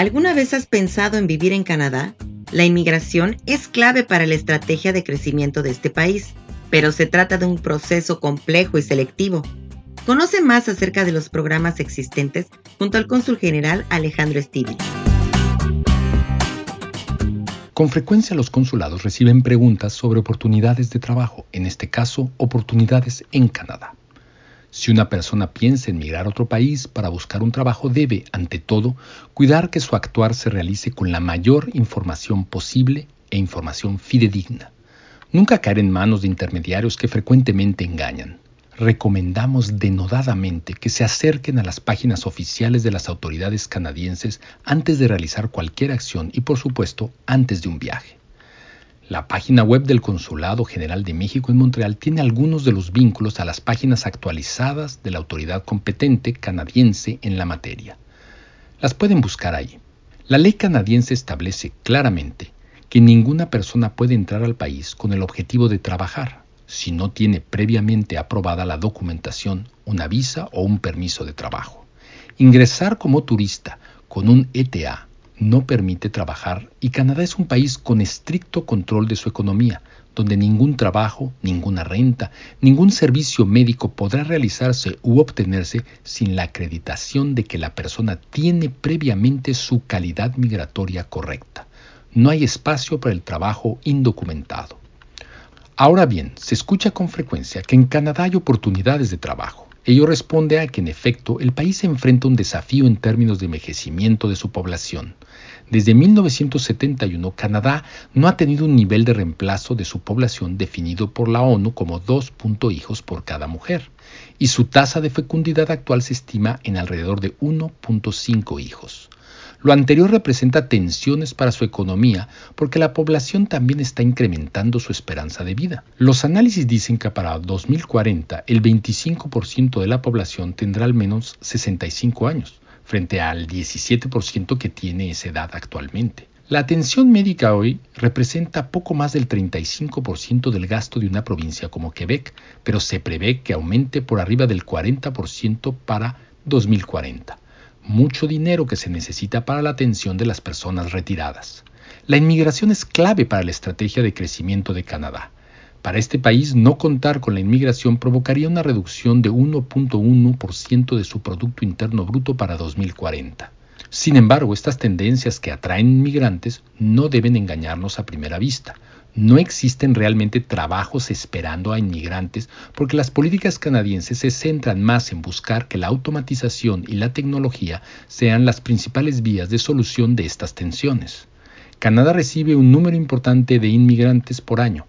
¿Alguna vez has pensado en vivir en Canadá? La inmigración es clave para la estrategia de crecimiento de este país, pero se trata de un proceso complejo y selectivo. Conoce más acerca de los programas existentes junto al cónsul general Alejandro Estivi. Con frecuencia los consulados reciben preguntas sobre oportunidades de trabajo, en este caso oportunidades en Canadá. Si una persona piensa en migrar a otro país para buscar un trabajo, debe, ante todo, cuidar que su actuar se realice con la mayor información posible e información fidedigna. Nunca caer en manos de intermediarios que frecuentemente engañan. Recomendamos denodadamente que se acerquen a las páginas oficiales de las autoridades canadienses antes de realizar cualquier acción y, por supuesto, antes de un viaje. La página web del Consulado General de México en Montreal tiene algunos de los vínculos a las páginas actualizadas de la autoridad competente canadiense en la materia. Las pueden buscar ahí. La ley canadiense establece claramente que ninguna persona puede entrar al país con el objetivo de trabajar si no tiene previamente aprobada la documentación, una visa o un permiso de trabajo. Ingresar como turista con un ETA no permite trabajar y Canadá es un país con estricto control de su economía, donde ningún trabajo, ninguna renta, ningún servicio médico podrá realizarse u obtenerse sin la acreditación de que la persona tiene previamente su calidad migratoria correcta. No hay espacio para el trabajo indocumentado. Ahora bien, se escucha con frecuencia que en Canadá hay oportunidades de trabajo. Ello responde a que en efecto el país enfrenta un desafío en términos de envejecimiento de su población. Desde 1971, Canadá no ha tenido un nivel de reemplazo de su población definido por la ONU como 2. hijos por cada mujer, y su tasa de fecundidad actual se estima en alrededor de 1.5 hijos. Lo anterior representa tensiones para su economía porque la población también está incrementando su esperanza de vida. Los análisis dicen que para 2040 el 25% de la población tendrá al menos 65 años, frente al 17% que tiene esa edad actualmente. La atención médica hoy representa poco más del 35% del gasto de una provincia como Quebec, pero se prevé que aumente por arriba del 40% para 2040 mucho dinero que se necesita para la atención de las personas retiradas. La inmigración es clave para la estrategia de crecimiento de Canadá. Para este país, no contar con la inmigración provocaría una reducción de 1.1% de su Producto Interno Bruto para 2040. Sin embargo, estas tendencias que atraen inmigrantes no deben engañarnos a primera vista. No existen realmente trabajos esperando a inmigrantes porque las políticas canadienses se centran más en buscar que la automatización y la tecnología sean las principales vías de solución de estas tensiones. Canadá recibe un número importante de inmigrantes por año,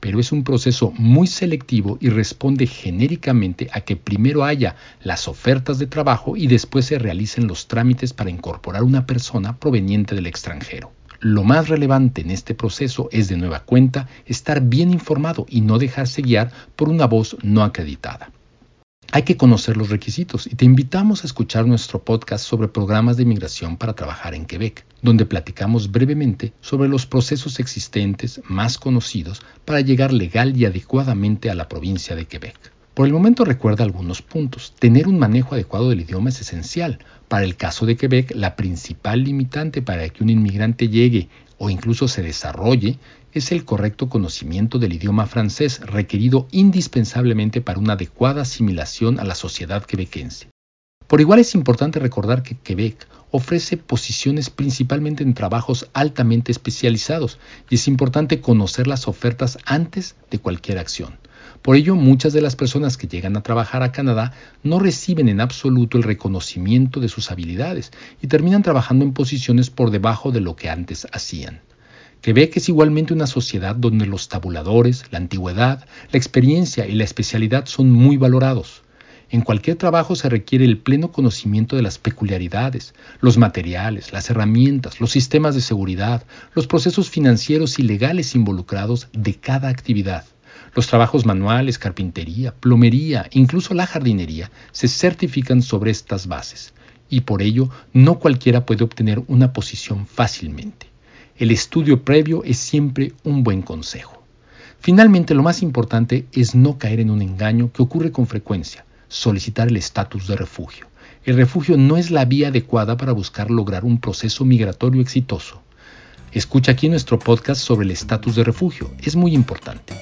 pero es un proceso muy selectivo y responde genéricamente a que primero haya las ofertas de trabajo y después se realicen los trámites para incorporar una persona proveniente del extranjero. Lo más relevante en este proceso es de nueva cuenta estar bien informado y no dejarse guiar por una voz no acreditada. Hay que conocer los requisitos y te invitamos a escuchar nuestro podcast sobre programas de inmigración para trabajar en Quebec, donde platicamos brevemente sobre los procesos existentes más conocidos para llegar legal y adecuadamente a la provincia de Quebec. Por el momento recuerda algunos puntos. Tener un manejo adecuado del idioma es esencial. Para el caso de Quebec, la principal limitante para que un inmigrante llegue o incluso se desarrolle es el correcto conocimiento del idioma francés requerido indispensablemente para una adecuada asimilación a la sociedad quebequense. Por igual es importante recordar que Quebec ofrece posiciones principalmente en trabajos altamente especializados y es importante conocer las ofertas antes de cualquier acción. Por ello, muchas de las personas que llegan a trabajar a Canadá no reciben en absoluto el reconocimiento de sus habilidades y terminan trabajando en posiciones por debajo de lo que antes hacían. Quebec es igualmente una sociedad donde los tabuladores, la antigüedad, la experiencia y la especialidad son muy valorados. En cualquier trabajo se requiere el pleno conocimiento de las peculiaridades, los materiales, las herramientas, los sistemas de seguridad, los procesos financieros y legales involucrados de cada actividad. Los trabajos manuales, carpintería, plomería, incluso la jardinería, se certifican sobre estas bases y por ello no cualquiera puede obtener una posición fácilmente. El estudio previo es siempre un buen consejo. Finalmente, lo más importante es no caer en un engaño que ocurre con frecuencia. solicitar el estatus de refugio. El refugio no es la vía adecuada para buscar lograr un proceso migratorio exitoso. Escucha aquí nuestro podcast sobre el estatus de refugio. Es muy importante.